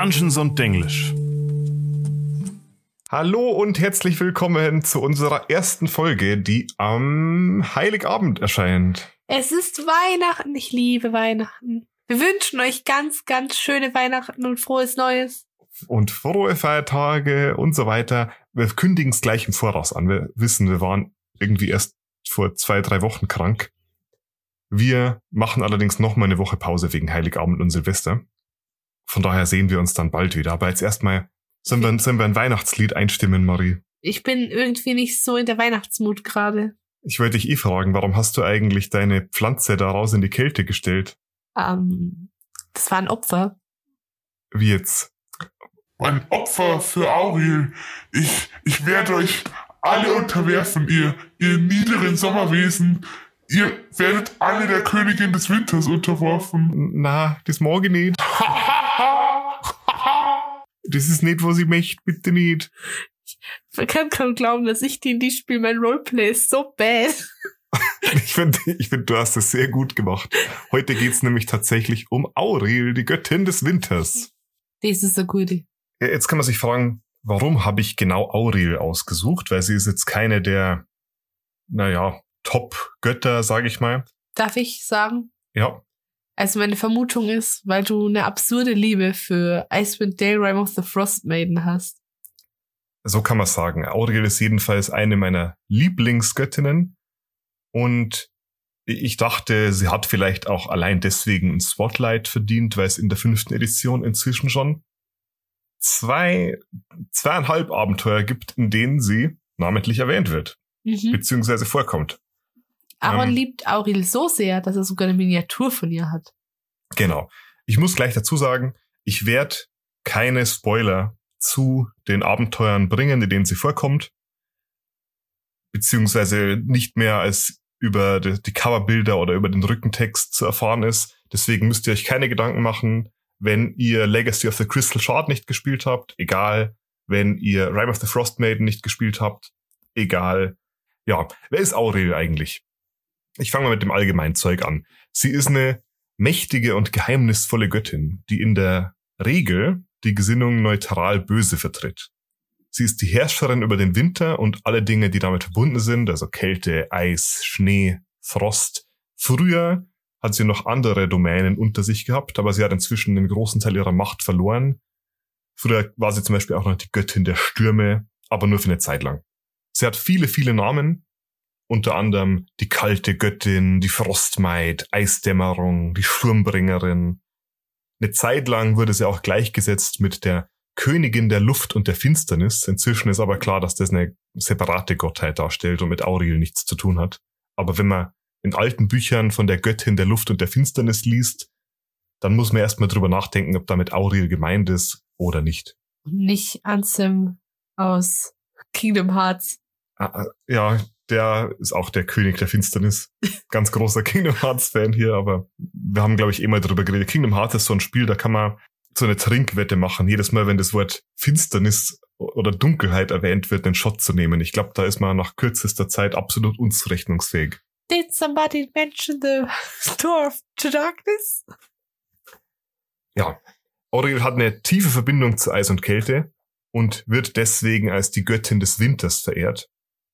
Dungeons und Denglisch. Hallo und herzlich willkommen zu unserer ersten Folge, die am Heiligabend erscheint. Es ist Weihnachten. Ich liebe Weihnachten. Wir wünschen euch ganz, ganz schöne Weihnachten und frohes Neues. Und frohe Feiertage und so weiter. Wir kündigen es gleich im Voraus an. Wir wissen, wir waren irgendwie erst vor zwei, drei Wochen krank. Wir machen allerdings noch mal eine Woche Pause wegen Heiligabend und Silvester. Von daher sehen wir uns dann bald wieder. Aber jetzt erstmal sollen wir, sollen wir ein Weihnachtslied einstimmen, Marie. Ich bin irgendwie nicht so in der Weihnachtsmut gerade. Ich wollte dich eh fragen, warum hast du eigentlich deine Pflanze da raus in die Kälte gestellt? Ähm, das war ein Opfer. Wie jetzt? Ein Opfer für Auriel. Ich, ich werde euch alle unterwerfen, ihr, ihr niederen Sommerwesen. Ihr werdet alle der Königin des Winters unterworfen. Na, das ich nicht. Das ist nicht, was ich möchte, bitte nicht. Man kann kaum glauben, dass ich D&D spiele. Mein Roleplay ist so bad. Ich finde, ich find, du hast es sehr gut gemacht. Heute geht's nämlich tatsächlich um Aurel, die Göttin des Winters. Das ist gute. Ja, Jetzt kann man sich fragen, warum habe ich genau Aurel ausgesucht? Weil sie ist jetzt keine der, naja, Top-Götter, sage ich mal. Darf ich sagen? Ja, Also meine Vermutung ist, weil du eine absurde Liebe für Icewind Dale Rime of the Frost Maiden hast. so kann man sagen. Aurel ist jedenfalls eine meiner Lieblingsgöttinnen. Und ich dachte, sie hat vielleicht auch allein deswegen ein Spotlight verdient, weil es in der fünften Edition inzwischen schon zwei, zweieinhalb Abenteuer gibt, in denen sie namentlich erwähnt wird, Mhm. beziehungsweise vorkommt. Aaron Ähm. liebt Auril so sehr, dass er sogar eine Miniatur von ihr hat. Genau. Ich muss gleich dazu sagen, ich werde keine Spoiler zu den Abenteuern bringen, in denen sie vorkommt. Beziehungsweise nicht mehr als über die Coverbilder oder über den Rückentext zu erfahren ist. Deswegen müsst ihr euch keine Gedanken machen, wenn ihr Legacy of the Crystal Shard nicht gespielt habt, egal. Wenn ihr Rime of the Frost Maiden nicht gespielt habt, egal. Ja, wer ist Aurel eigentlich? Ich fange mal mit dem allgemeinen Zeug an. Sie ist eine mächtige und geheimnisvolle Göttin, die in der Regel die Gesinnung neutral böse vertritt. Sie ist die Herrscherin über den Winter und alle Dinge, die damit verbunden sind, also Kälte, Eis, Schnee, Frost. Früher hat sie noch andere Domänen unter sich gehabt, aber sie hat inzwischen den großen Teil ihrer Macht verloren. Früher war sie zum Beispiel auch noch die Göttin der Stürme, aber nur für eine Zeit lang. Sie hat viele, viele Namen, unter anderem die kalte Göttin, die Frostmaid, Eisdämmerung, die Sturmbringerin. Eine Zeit lang wurde sie auch gleichgesetzt mit der Königin der Luft und der Finsternis. Inzwischen ist aber klar, dass das eine separate Gottheit darstellt und mit Auril nichts zu tun hat. Aber wenn man in alten Büchern von der Göttin der Luft und der Finsternis liest, dann muss man erstmal drüber nachdenken, ob damit Auril gemeint ist oder nicht. Nicht Ansem aus Kingdom Hearts. Ah, ah, Ja, der ist auch der König der Finsternis. Ganz großer Kingdom Hearts Fan hier, aber wir haben, glaube ich, eh mal drüber geredet. Kingdom Hearts ist so ein Spiel, da kann man so eine Trinkwette machen. Jedes Mal, wenn das Wort Finsternis oder Dunkelheit erwähnt wird, einen Shot zu nehmen. Ich glaube, da ist man nach kürzester Zeit absolut unzurechnungsfähig. Did somebody mention the door of to darkness? Ja, Aurel hat eine tiefe Verbindung zu Eis und Kälte und wird deswegen als die Göttin des Winters verehrt.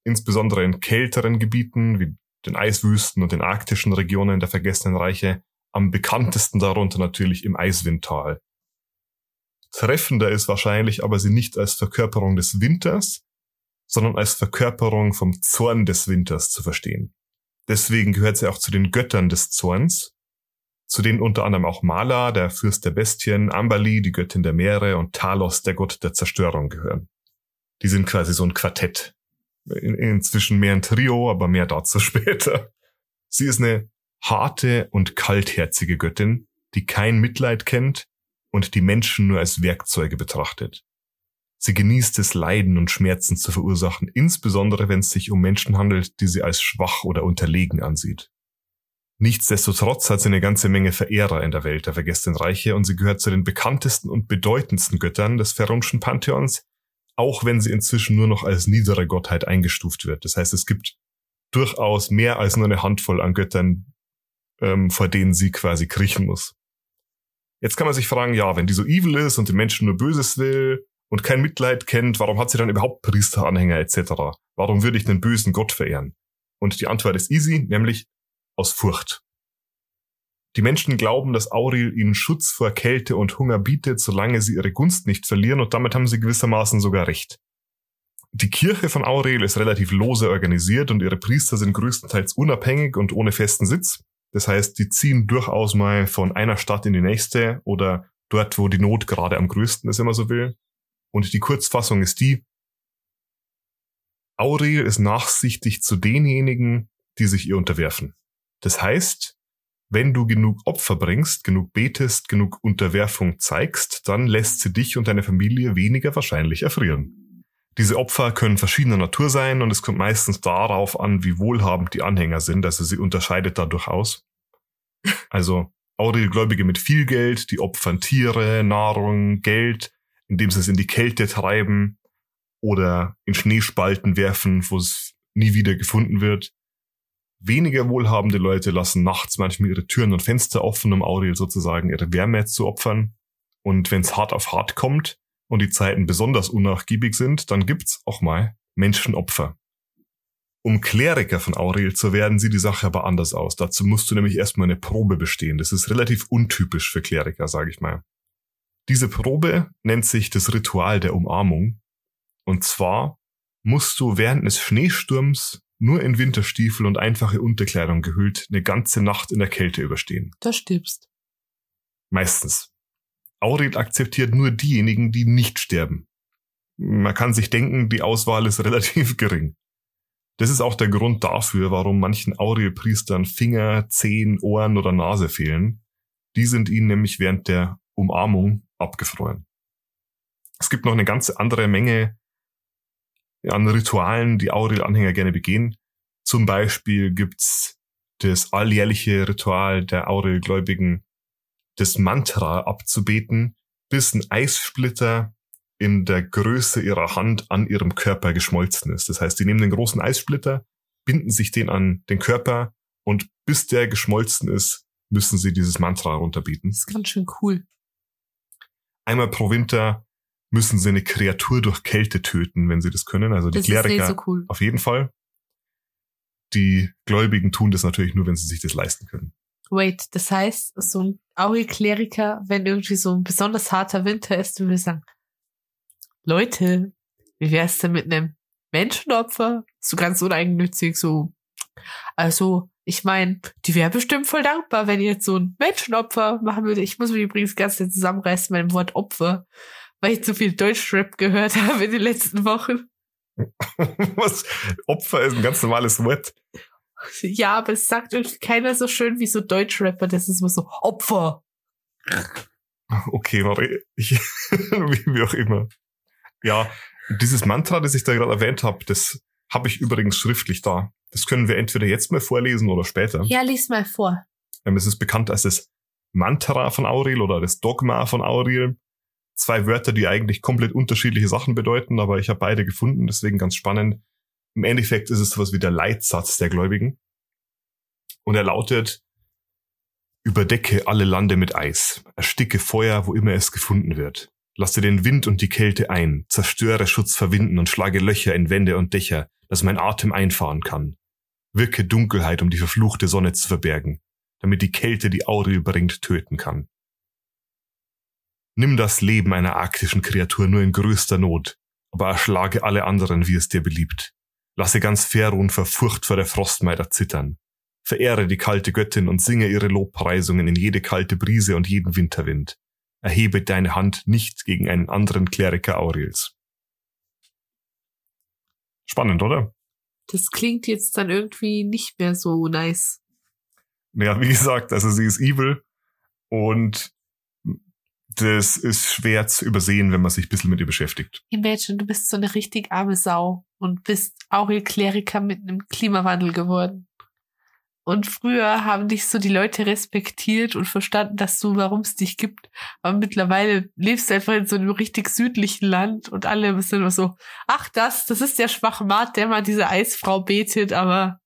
Insbesondere in kälteren Gebieten wie den Eiswüsten und den arktischen Regionen der Vergessenen Reiche, am bekanntesten darunter natürlich im Eiswindtal. Treffender ist wahrscheinlich aber sie nicht als Verkörperung des Winters, sondern als Verkörperung vom Zorn des Winters zu verstehen. Deswegen gehört sie auch zu den Göttern des Zorns, zu denen unter anderem auch Mala, der Fürst der Bestien, Ambali, die Göttin der Meere und Talos, der Gott der Zerstörung gehören. Die sind quasi so ein Quartett. In, inzwischen mehr ein Trio, aber mehr dazu später. Sie ist eine harte und kaltherzige Göttin, die kein Mitleid kennt und die Menschen nur als Werkzeuge betrachtet. Sie genießt es, Leiden und Schmerzen zu verursachen, insbesondere wenn es sich um Menschen handelt, die sie als schwach oder unterlegen ansieht. Nichtsdestotrotz hat sie eine ganze Menge Verehrer in der Welt der Vergessenen Reiche und sie gehört zu den bekanntesten und bedeutendsten Göttern des Ferunschen Pantheons, auch wenn sie inzwischen nur noch als niedere Gottheit eingestuft wird. Das heißt, es gibt durchaus mehr als nur eine Handvoll an Göttern, ähm, vor denen sie quasi kriechen muss. Jetzt kann man sich fragen, ja, wenn die so evil ist und den Menschen nur Böses will und kein Mitleid kennt, warum hat sie dann überhaupt Priesteranhänger etc.? Warum würde ich einen bösen Gott verehren? Und die Antwort ist easy, nämlich aus Furcht. Die Menschen glauben, dass Auril ihnen Schutz vor Kälte und Hunger bietet, solange sie ihre Gunst nicht verlieren, und damit haben sie gewissermaßen sogar recht. Die Kirche von Aurel ist relativ lose organisiert und ihre Priester sind größtenteils unabhängig und ohne festen Sitz. Das heißt, die ziehen durchaus mal von einer Stadt in die nächste oder dort, wo die Not gerade am größten ist, immer so will. Und die Kurzfassung ist die, Aurel ist nachsichtig zu denjenigen, die sich ihr unterwerfen. Das heißt, wenn du genug Opfer bringst, genug betest, genug Unterwerfung zeigst, dann lässt sie dich und deine Familie weniger wahrscheinlich erfrieren. Diese Opfer können verschiedener Natur sein und es kommt meistens darauf an, wie wohlhabend die Anhänger sind, also sie unterscheidet dadurch aus. Also Aurelgläubige mit viel Geld, die opfern Tiere, Nahrung, Geld, indem sie es in die Kälte treiben oder in Schneespalten werfen, wo es nie wieder gefunden wird. Weniger wohlhabende Leute lassen nachts manchmal ihre Türen und Fenster offen, um Auriel sozusagen ihre Wärme zu opfern. Und wenn es hart auf hart kommt und die Zeiten besonders unnachgiebig sind, dann gibt's auch mal Menschenopfer. Um Kleriker von Auriel zu werden, sieht die Sache aber anders aus. Dazu musst du nämlich erstmal eine Probe bestehen. Das ist relativ untypisch für Kleriker, sage ich mal. Diese Probe nennt sich das Ritual der Umarmung. Und zwar musst du während des Schneesturms nur in Winterstiefel und einfache Unterkleidung gehüllt eine ganze Nacht in der Kälte überstehen. Da stirbst. Meistens. Aurel akzeptiert nur diejenigen, die nicht sterben. Man kann sich denken, die Auswahl ist relativ gering. Das ist auch der Grund dafür, warum manchen Aurel-Priestern Finger, Zehen, Ohren oder Nase fehlen. Die sind ihnen nämlich während der Umarmung abgefroren. Es gibt noch eine ganze andere Menge an Ritualen, die Aurel-Anhänger gerne begehen. Zum Beispiel gibt's das alljährliche Ritual der Aurel-Gläubigen, das Mantra abzubeten, bis ein Eissplitter in der Größe ihrer Hand an ihrem Körper geschmolzen ist. Das heißt, sie nehmen den großen Eissplitter, binden sich den an den Körper und bis der geschmolzen ist, müssen sie dieses Mantra runterbieten. Das ist ganz schön cool. Einmal pro Winter müssen sie eine Kreatur durch Kälte töten, wenn sie das können. Also die Das Kleriker so cool. auf jeden Fall. Die Gläubigen tun das natürlich nur, wenn sie sich das leisten können. Wait, das heißt, so ein Auri-Kleriker, wenn irgendwie so ein besonders harter Winter ist, würde sagen, Leute, wie wär's denn mit einem Menschenopfer? So ganz uneigennützig, so. Also, ich meine, die wäre bestimmt voll dankbar, wenn ihr jetzt so ein Menschenopfer machen würde. Ich muss mich übrigens ganz zusammenreißen mit dem Wort Opfer, weil ich zu viel Deutschrap gehört habe in den letzten Wochen. Was? Opfer ist ein ganz normales Wort. Ja, aber es sagt irgendwie keiner so schön wie so Deutschrapper. Das ist immer so Opfer. Okay, warte. Ich, wie, wie auch immer. Ja, dieses Mantra, das ich da gerade erwähnt habe, das habe ich übrigens schriftlich da. Das können wir entweder jetzt mal vorlesen oder später. Ja, lies mal vor. Ähm, Es ist bekannt als das Mantra von Aurel oder das Dogma von Aurel. Zwei Wörter, die eigentlich komplett unterschiedliche Sachen bedeuten, aber ich habe beide gefunden, deswegen ganz spannend. Im Endeffekt ist es sowas wie der Leitsatz der Gläubigen. Und er lautet, überdecke alle Lande mit Eis, ersticke Feuer, wo immer es gefunden wird. Lasse den Wind und die Kälte ein, zerstöre Schutz verwinden und schlage Löcher in Wände und Dächer, dass mein Atem einfahren kann. Wirke Dunkelheit, um die verfluchte Sonne zu verbergen, damit die Kälte, die Aurel bringt, töten kann. Nimm das Leben einer arktischen Kreatur nur in größter Not, aber erschlage alle anderen, wie es dir beliebt. Lasse ganz Ferun vor Furcht vor der Frostmeider zittern. Verehre die kalte Göttin und singe ihre Lobpreisungen in jede kalte Brise und jeden Winterwind. Erhebe deine Hand nicht gegen einen anderen Kleriker Aurels. Spannend, oder? Das klingt jetzt dann irgendwie nicht mehr so nice. Ja, wie gesagt, also sie ist evil und das ist schwer zu übersehen, wenn man sich ein bisschen mit ihr beschäftigt. Imagine, du bist so eine richtig arme Sau und bist Aurel-Kleriker mit einem Klimawandel geworden. Und früher haben dich so die Leute respektiert und verstanden, dass du, warum es dich gibt. Aber mittlerweile lebst du einfach in so einem richtig südlichen Land und alle sind immer so, ach das, das ist der Schwachmat, der mal diese Eisfrau betet, aber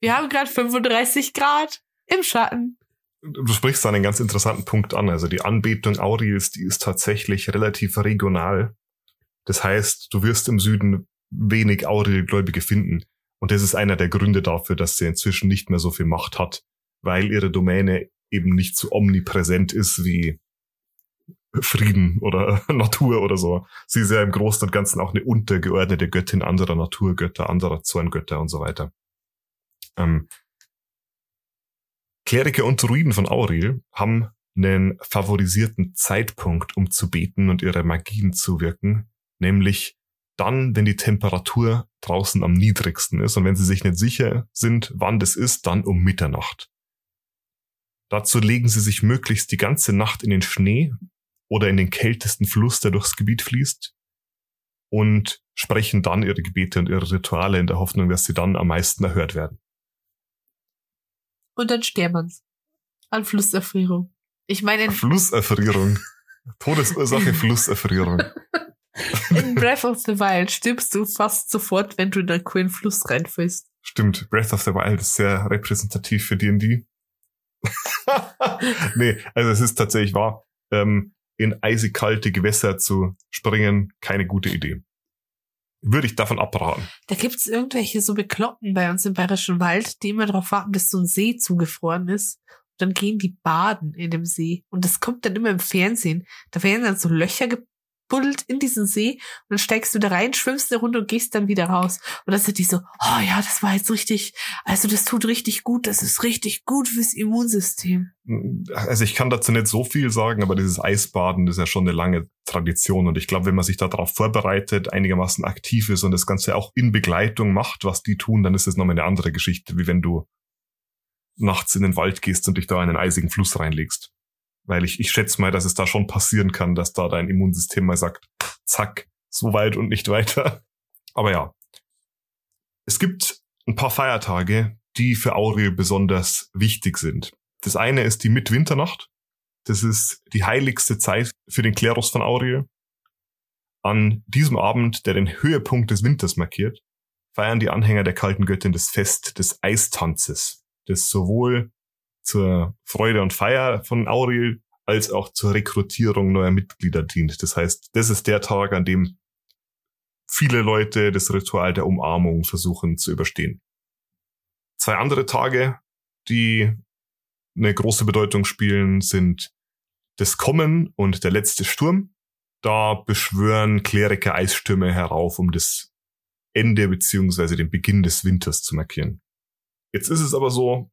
wir haben gerade 35 Grad im Schatten. Du sprichst da einen ganz interessanten Punkt an. Also die Anbetung Aurils, die ist tatsächlich relativ regional. Das heißt, du wirst im Süden wenig Auril-Gläubige finden. Und das ist einer der Gründe dafür, dass sie inzwischen nicht mehr so viel Macht hat, weil ihre Domäne eben nicht so omnipräsent ist wie Frieden oder Natur oder so. Sie ist ja im Großen und Ganzen auch eine untergeordnete Göttin anderer Naturgötter, anderer Zorngötter und so weiter. Ähm, Kleriker und Druiden von Auril haben einen favorisierten Zeitpunkt, um zu beten und ihre Magien zu wirken, nämlich dann, wenn die Temperatur draußen am niedrigsten ist und wenn sie sich nicht sicher sind, wann das ist, dann um Mitternacht. Dazu legen sie sich möglichst die ganze Nacht in den Schnee oder in den kältesten Fluss, der durchs Gebiet fließt und sprechen dann ihre Gebete und ihre Rituale in der Hoffnung, dass sie dann am meisten erhört werden. Und dann sterben sie. An Flusserfrierung. Ich meine, Flusserfrierung. Todesursache Flusserfrierung. in Breath of the Wild stirbst du fast sofort, wenn du in einen coolen Fluss reinfällst. Stimmt, Breath of the Wild ist sehr repräsentativ für D&D. nee, also es ist tatsächlich wahr. Ähm, in eisig kalte Gewässer zu springen, keine gute Idee. Würde ich davon abraten. Da gibt's irgendwelche so Bekloppen bei uns im Bayerischen Wald, die immer darauf warten, bis so ein See zugefroren ist. Und dann gehen die baden in dem See. Und das kommt dann immer im Fernsehen. Da werden dann so Löcher buddelt in diesen See und dann steigst du da rein, schwimmst eine Runde und gehst dann wieder raus. Und dann sind die so, oh ja, das war jetzt richtig, also das tut richtig gut, das ist richtig gut fürs Immunsystem. Also ich kann dazu nicht so viel sagen, aber dieses Eisbaden ist ja schon eine lange Tradition und ich glaube, wenn man sich darauf vorbereitet, einigermaßen aktiv ist und das Ganze auch in Begleitung macht, was die tun, dann ist das nochmal eine andere Geschichte, wie wenn du nachts in den Wald gehst und dich da in einen eisigen Fluss reinlegst. Weil ich, ich schätze mal, dass es da schon passieren kann, dass da dein Immunsystem mal sagt, zack, so weit und nicht weiter. Aber ja. Es gibt ein paar Feiertage, die für Aurel besonders wichtig sind. Das eine ist die Mitwinternacht. Das ist die heiligste Zeit für den Klerus von Aurel. An diesem Abend, der den Höhepunkt des Winters markiert, feiern die Anhänger der kalten Göttin das Fest des Eistanzes, das sowohl zur Freude und Feier von Auril als auch zur Rekrutierung neuer Mitglieder dient. Das heißt, das ist der Tag, an dem viele Leute das Ritual der Umarmung versuchen zu überstehen. Zwei andere Tage, die eine große Bedeutung spielen, sind das Kommen und der letzte Sturm. Da beschwören Kleriker Eisstürme herauf, um das Ende beziehungsweise den Beginn des Winters zu markieren. Jetzt ist es aber so,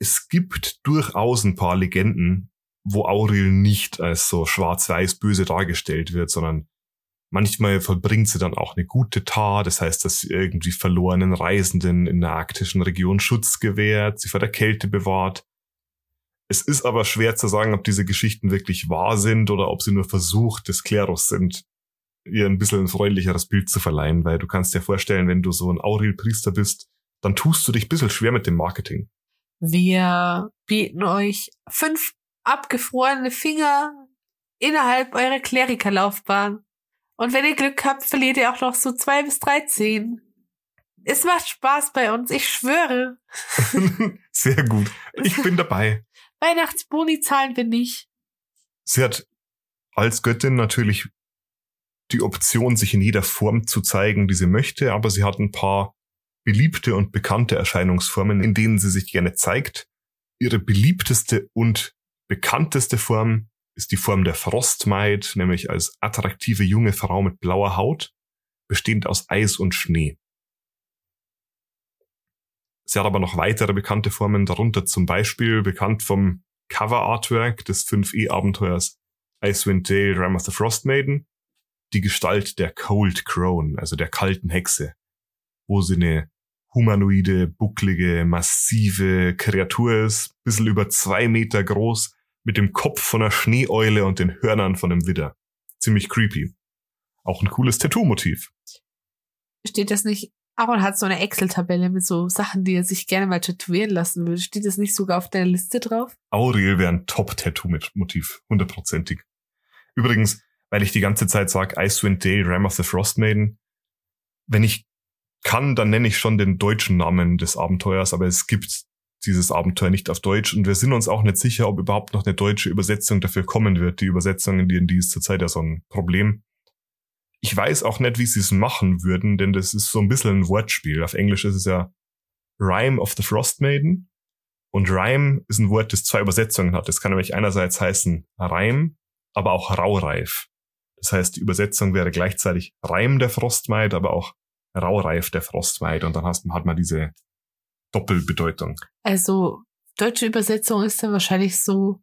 es gibt durchaus ein paar Legenden, wo Auril nicht als so schwarz-weiß böse dargestellt wird, sondern manchmal vollbringt sie dann auch eine gute Tat. Das heißt, dass sie irgendwie verlorenen Reisenden in der arktischen Region Schutz gewährt, sie vor der Kälte bewahrt. Es ist aber schwer zu sagen, ob diese Geschichten wirklich wahr sind oder ob sie nur Versuch des Klerus sind, ihr ein bisschen ein freundlicheres Bild zu verleihen, weil du kannst dir vorstellen, wenn du so ein Auril-Priester bist, dann tust du dich ein bisschen schwer mit dem Marketing. Wir bieten euch fünf abgefrorene Finger innerhalb eurer Klerikerlaufbahn. Und wenn ihr Glück habt, verliert ihr auch noch so zwei bis drei Zehen. Es macht Spaß bei uns, ich schwöre. Sehr gut. Ich bin dabei. Weihnachtsboni zahlen wir nicht. Sie hat als Göttin natürlich die Option, sich in jeder Form zu zeigen, die sie möchte, aber sie hat ein paar beliebte und bekannte Erscheinungsformen, in denen sie sich gerne zeigt. Ihre beliebteste und bekannteste Form ist die Form der Frostmaid, nämlich als attraktive junge Frau mit blauer Haut, bestehend aus Eis und Schnee. Sie hat aber noch weitere bekannte Formen, darunter zum Beispiel bekannt vom Cover Artwork des 5e-Abenteuers Icewind Dale Ram of the Frost Maiden, die Gestalt der Cold Crone, also der kalten Hexe, wo sie eine humanoide, bucklige, massive Kreatur ist, bisschen über zwei Meter groß, mit dem Kopf von einer Schneeeule und den Hörnern von einem Widder. Ziemlich creepy. Auch ein cooles Tattoo-Motiv. Steht das nicht? Aaron hat so eine Excel-Tabelle mit so Sachen, die er sich gerne mal tätowieren lassen würde. Steht das nicht sogar auf deiner Liste drauf? Auriel wäre ein Top-Tattoo-Motiv. Hundertprozentig. Übrigens, weil ich die ganze Zeit sage, Icewind Dale, Ram of the Frost Maiden, wenn ich kann, dann nenne ich schon den deutschen Namen des Abenteuers, aber es gibt dieses Abenteuer nicht auf Deutsch und wir sind uns auch nicht sicher, ob überhaupt noch eine deutsche Übersetzung dafür kommen wird. Die Übersetzung in D&D ist zurzeit ja so ein Problem. Ich weiß auch nicht, wie sie es machen würden, denn das ist so ein bisschen ein Wortspiel. Auf Englisch ist es ja Rhyme of the Frost Maiden. Und Rhyme ist ein Wort, das zwei Übersetzungen hat. Das kann nämlich einerseits heißen Reim, aber auch Raureif. Das heißt, die Übersetzung wäre gleichzeitig Reim der Frostmaid, aber auch Raureif der Frostmaid. Und dann hast, hat man diese Doppelbedeutung. Also, deutsche Übersetzung ist dann wahrscheinlich so,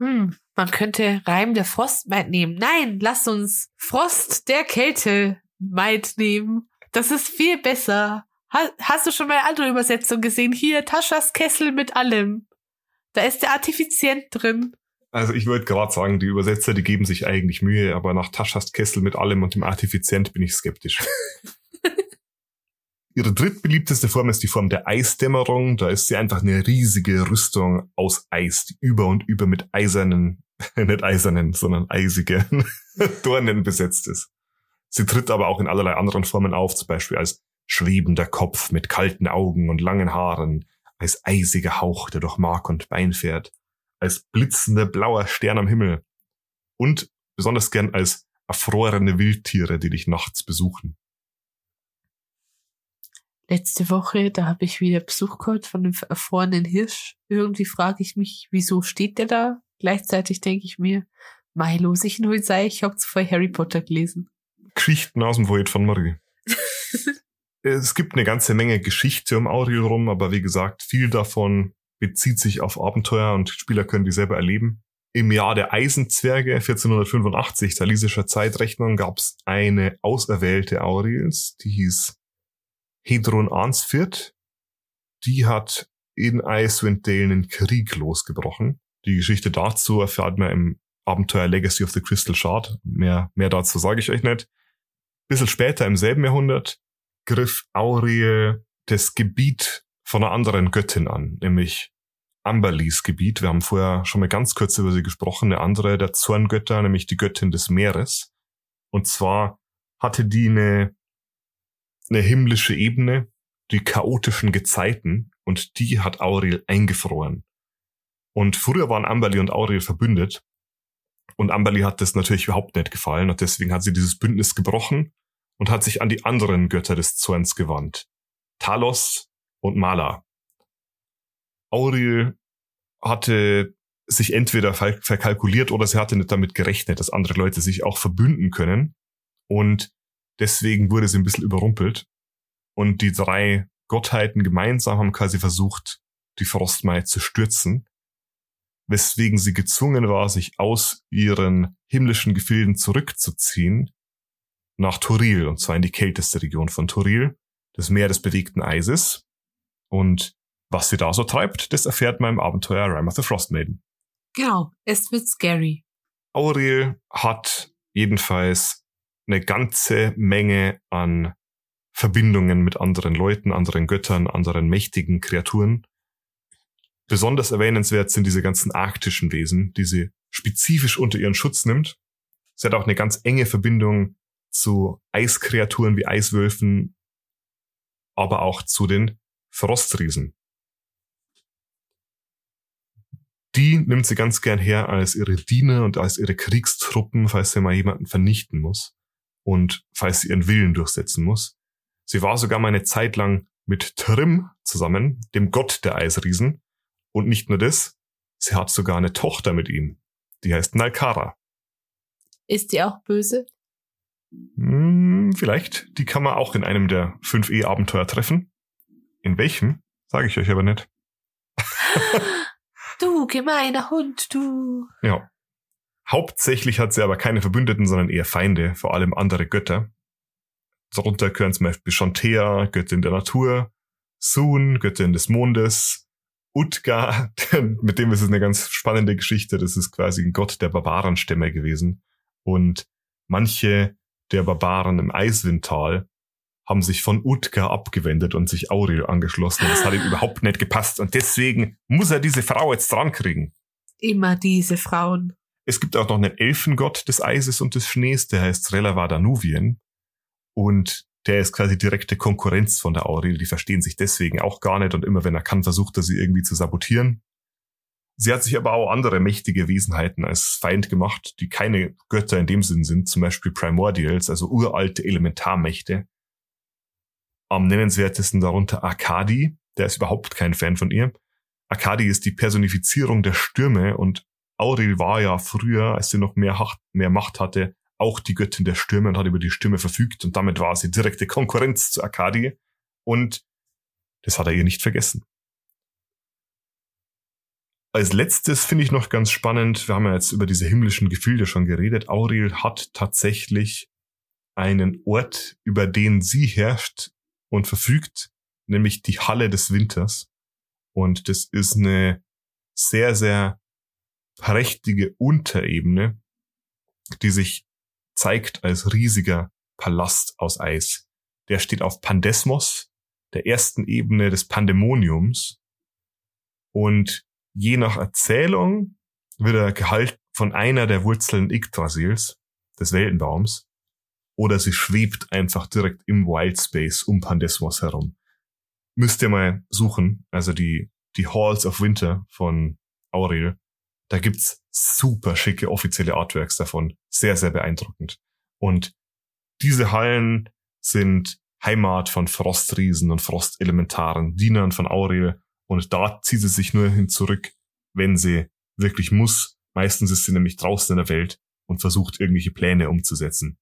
hm, man könnte Reim der Frostmaid nehmen. Nein, lass uns Frost der Kälte Maid nehmen. Das ist viel besser. Ha hast du schon mal eine andere Übersetzung gesehen? Hier, Taschas Kessel mit allem. Da ist der Artifizient drin. Also ich würde gerade sagen, die Übersetzer, die geben sich eigentlich Mühe, aber nach Taschas Kessel mit allem und dem Artifizient bin ich skeptisch. Ihre drittbeliebteste Form ist die Form der Eisdämmerung. Da ist sie einfach eine riesige Rüstung aus Eis, die über und über mit eisernen, nicht eisernen, sondern eisigen Dornen besetzt ist. Sie tritt aber auch in allerlei anderen Formen auf, zum Beispiel als schwebender Kopf mit kalten Augen und langen Haaren, als eisiger Hauch, der durch Mark und Bein fährt, als blitzender blauer Stern am Himmel und besonders gern als erfrorene Wildtiere, die dich nachts besuchen. Letzte Woche, da habe ich wieder Besuch gehabt von einem erfrorenen Hirsch. Irgendwie frage ich mich, wieso steht der da? Gleichzeitig denke ich mir, mei los ich nur sei, ich habe zuvor Harry Potter gelesen. Geschichten aus dem Void von Marie. es gibt eine ganze Menge Geschichte um Auriel rum, aber wie gesagt, viel davon bezieht sich auf Abenteuer und Spieler können die selber erleben. Im Jahr der Eisenzwerge 1485, der lisischer Zeitrechnung, gab es eine auserwählte Auriels, die hieß Hedron Arnsfirth. Die hat in Icewind Dale einen Krieg losgebrochen. Die Geschichte dazu erfährt man im Abenteuer Legacy of the Crystal Shard. Mehr, mehr dazu sage ich euch nicht. Bisschen später im selben Jahrhundert griff Aurie das Gebiet von einer anderen Göttin an, nämlich Amberlys Gebiet. Wir haben vorher schon mal ganz kurz über sie gesprochen. Eine andere der Zorngötter, nämlich die Göttin des Meeres. Und zwar hatte die eine, eine himmlische Ebene, die chaotischen Gezeiten, und die hat Aurel eingefroren. Und früher waren Amberly und Aurel verbündet. Und Amberly hat das natürlich überhaupt nicht gefallen und deswegen hat sie dieses Bündnis gebrochen und hat sich an die anderen Götter des Zorns gewandt. Talos und Mala. Auril hatte sich entweder verkalkuliert oder sie hatte nicht damit gerechnet, dass andere Leute sich auch verbünden können. Und deswegen wurde sie ein bisschen überrumpelt. Und die drei Gottheiten gemeinsam haben quasi versucht, die Frostmai zu stürzen, weswegen sie gezwungen war, sich aus ihren himmlischen Gefilden zurückzuziehen nach Turil, und zwar in die kälteste Region von Turil, das Meer des bewegten Eises. Und was sie da so treibt, das erfährt man im Abenteuer Rime of the Frost Maiden. Genau, es wird scary. Aurel hat jedenfalls eine ganze Menge an Verbindungen mit anderen Leuten, anderen Göttern, anderen mächtigen Kreaturen. Besonders erwähnenswert sind diese ganzen arktischen Wesen, die sie spezifisch unter ihren Schutz nimmt. Sie hat auch eine ganz enge Verbindung zu Eiskreaturen wie Eiswölfen, aber auch zu den Frostriesen. Die nimmt sie ganz gern her als ihre Diener und als ihre Kriegstruppen, falls sie mal jemanden vernichten muss und falls sie ihren Willen durchsetzen muss. Sie war sogar mal eine Zeit lang mit Trim zusammen, dem Gott der Eisriesen. Und nicht nur das, sie hat sogar eine Tochter mit ihm. Die heißt Nalkara. Ist die auch böse? Hm, vielleicht. Die kann man auch in einem der 5E-Abenteuer treffen. In welchem? Sage ich euch aber nicht. du gemeiner Hund, du. Ja. Hauptsächlich hat sie aber keine Verbündeten, sondern eher Feinde, vor allem andere Götter. Darunter gehören zum Beispiel Chantea, Göttin der Natur, Sun, Göttin des Mondes, Utgar, mit dem ist es eine ganz spannende Geschichte. Das ist quasi ein Gott der Barbarenstämme gewesen. Und manche der Barbaren im Eiswindtal haben sich von Utgar abgewendet und sich Aurel angeschlossen. Das hat ihm überhaupt nicht gepasst. Und deswegen muss er diese Frau jetzt dran kriegen. Immer diese Frauen. Es gibt auch noch einen Elfengott des Eises und des Schnees, der heißt Relava Danuvien. Und der ist quasi direkte Konkurrenz von der Aurel. Die verstehen sich deswegen auch gar nicht und immer wenn er kann, versucht er sie irgendwie zu sabotieren. Sie hat sich aber auch andere mächtige Wesenheiten als Feind gemacht, die keine Götter in dem Sinn sind, zum Beispiel Primordials, also uralte Elementarmächte. Am nennenswertesten darunter Akadi, der ist überhaupt kein Fan von ihr. Akadi ist die Personifizierung der Stürme und Aurel war ja früher, als sie noch mehr, mehr Macht hatte, auch die Göttin der Stürme und hat über die Stürme verfügt und damit war sie direkte Konkurrenz zu Akadi und das hat er ihr nicht vergessen. Als letztes finde ich noch ganz spannend, wir haben ja jetzt über diese himmlischen Gefilde schon geredet, Aurel hat tatsächlich einen Ort, über den sie herrscht und verfügt, nämlich die Halle des Winters. Und das ist eine sehr, sehr prächtige Unterebene, die sich zeigt als riesiger Palast aus Eis. Der steht auf Pandesmos, der ersten Ebene des Pandemoniums. Und Je nach Erzählung wird er gehalten von einer der Wurzeln Yggdrasils, des Weltenbaums, oder sie schwebt einfach direkt im Wildspace um Pandesmos herum. Müsst ihr mal suchen, also die, die Halls of Winter von Aurel. Da gibt's super schicke offizielle Artworks davon. Sehr, sehr beeindruckend. Und diese Hallen sind Heimat von Frostriesen und Frostelementaren, Dienern von Aurel und da zieht sie sich nur hin zurück, wenn sie wirklich muss. Meistens ist sie nämlich draußen in der Welt und versucht irgendwelche Pläne umzusetzen.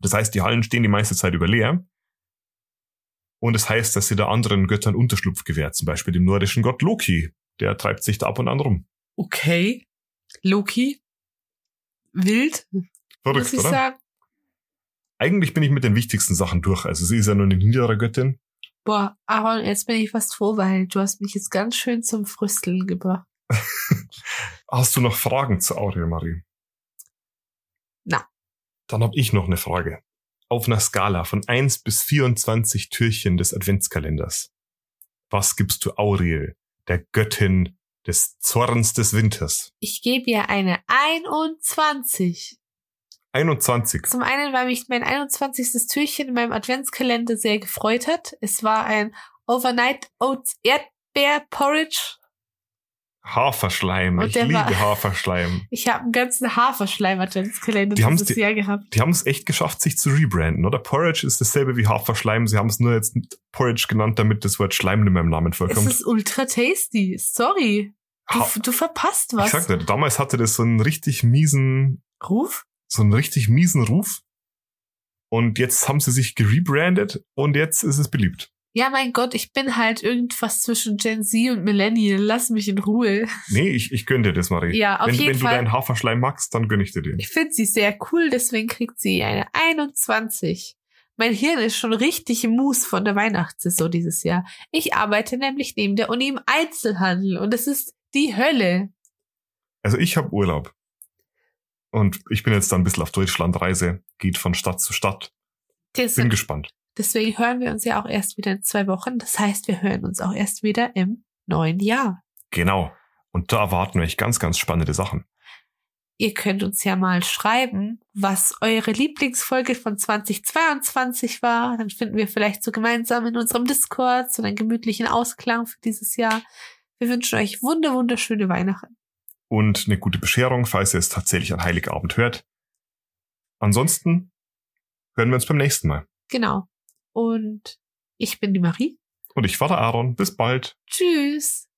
Das heißt, die Hallen stehen die meiste Zeit über leer. Und es das heißt, dass sie da anderen Göttern Unterschlupf gewährt, zum Beispiel dem nordischen Gott Loki. Der treibt sich da ab und an rum. Okay. Loki. Wild. Verrückt, muss ich oder? sagen. Eigentlich bin ich mit den wichtigsten Sachen durch. Also sie ist ja nur eine niedere Göttin. Boah, Aaron, jetzt bin ich fast froh, weil du hast mich jetzt ganz schön zum Früsteln gebracht. hast du noch Fragen zu Aurel Marie? Na. Dann habe ich noch eine Frage. Auf einer Skala von 1 bis 24 Türchen des Adventskalenders. Was gibst du Aurel, der Göttin des Zorns des Winters? Ich gebe ihr eine 21. 21. Zum einen, weil mich mein 21. Türchen in meinem Adventskalender sehr gefreut hat. Es war ein Overnight Oats Erdbeer Porridge. Haferschleim. ich liebe war, Haferschleim. Ich habe einen ganzen Haferschleim-Adventskalender dieses die, Jahr gehabt. Die haben es echt geschafft, sich zu rebranden, oder? Porridge ist dasselbe wie Haferschleim. Sie haben es nur jetzt Porridge genannt, damit das Wort Schleim nicht mehr im Namen vorkommt. Es ist ultra tasty. Sorry. Du, du verpasst was. Ich sagte, damals hatte das so einen richtig miesen Ruf so einen richtig miesen Ruf. Und jetzt haben sie sich gerebrandet und jetzt ist es beliebt. Ja, mein Gott, ich bin halt irgendwas zwischen Gen Z und Millennial. Lass mich in Ruhe. Nee, ich, ich gönne dir das, Marie. Ja, auf wenn, jeden wenn Fall. Wenn du deinen Haferschleim magst, dann gönne ich dir den. Ich finde sie sehr cool, deswegen kriegt sie eine 21. Mein Hirn ist schon richtig im Mus von der Weihnachtssaison dieses Jahr. Ich arbeite nämlich neben der Uni im Einzelhandel und es ist die Hölle. Also ich habe Urlaub. Und ich bin jetzt da ein bisschen auf Deutschlandreise, geht von Stadt zu Stadt. Das bin gespannt. Deswegen hören wir uns ja auch erst wieder in zwei Wochen. Das heißt, wir hören uns auch erst wieder im neuen Jahr. Genau. Und da erwarten wir euch ganz, ganz spannende Sachen. Ihr könnt uns ja mal schreiben, was eure Lieblingsfolge von 2022 war. Dann finden wir vielleicht so gemeinsam in unserem Discord so einen gemütlichen Ausklang für dieses Jahr. Wir wünschen euch wunder, wunderschöne Weihnachten und eine gute Bescherung, falls ihr es tatsächlich an Heiligabend hört. Ansonsten hören wir uns beim nächsten Mal. Genau. Und ich bin die Marie. Und ich war der Aaron. Bis bald. Tschüss.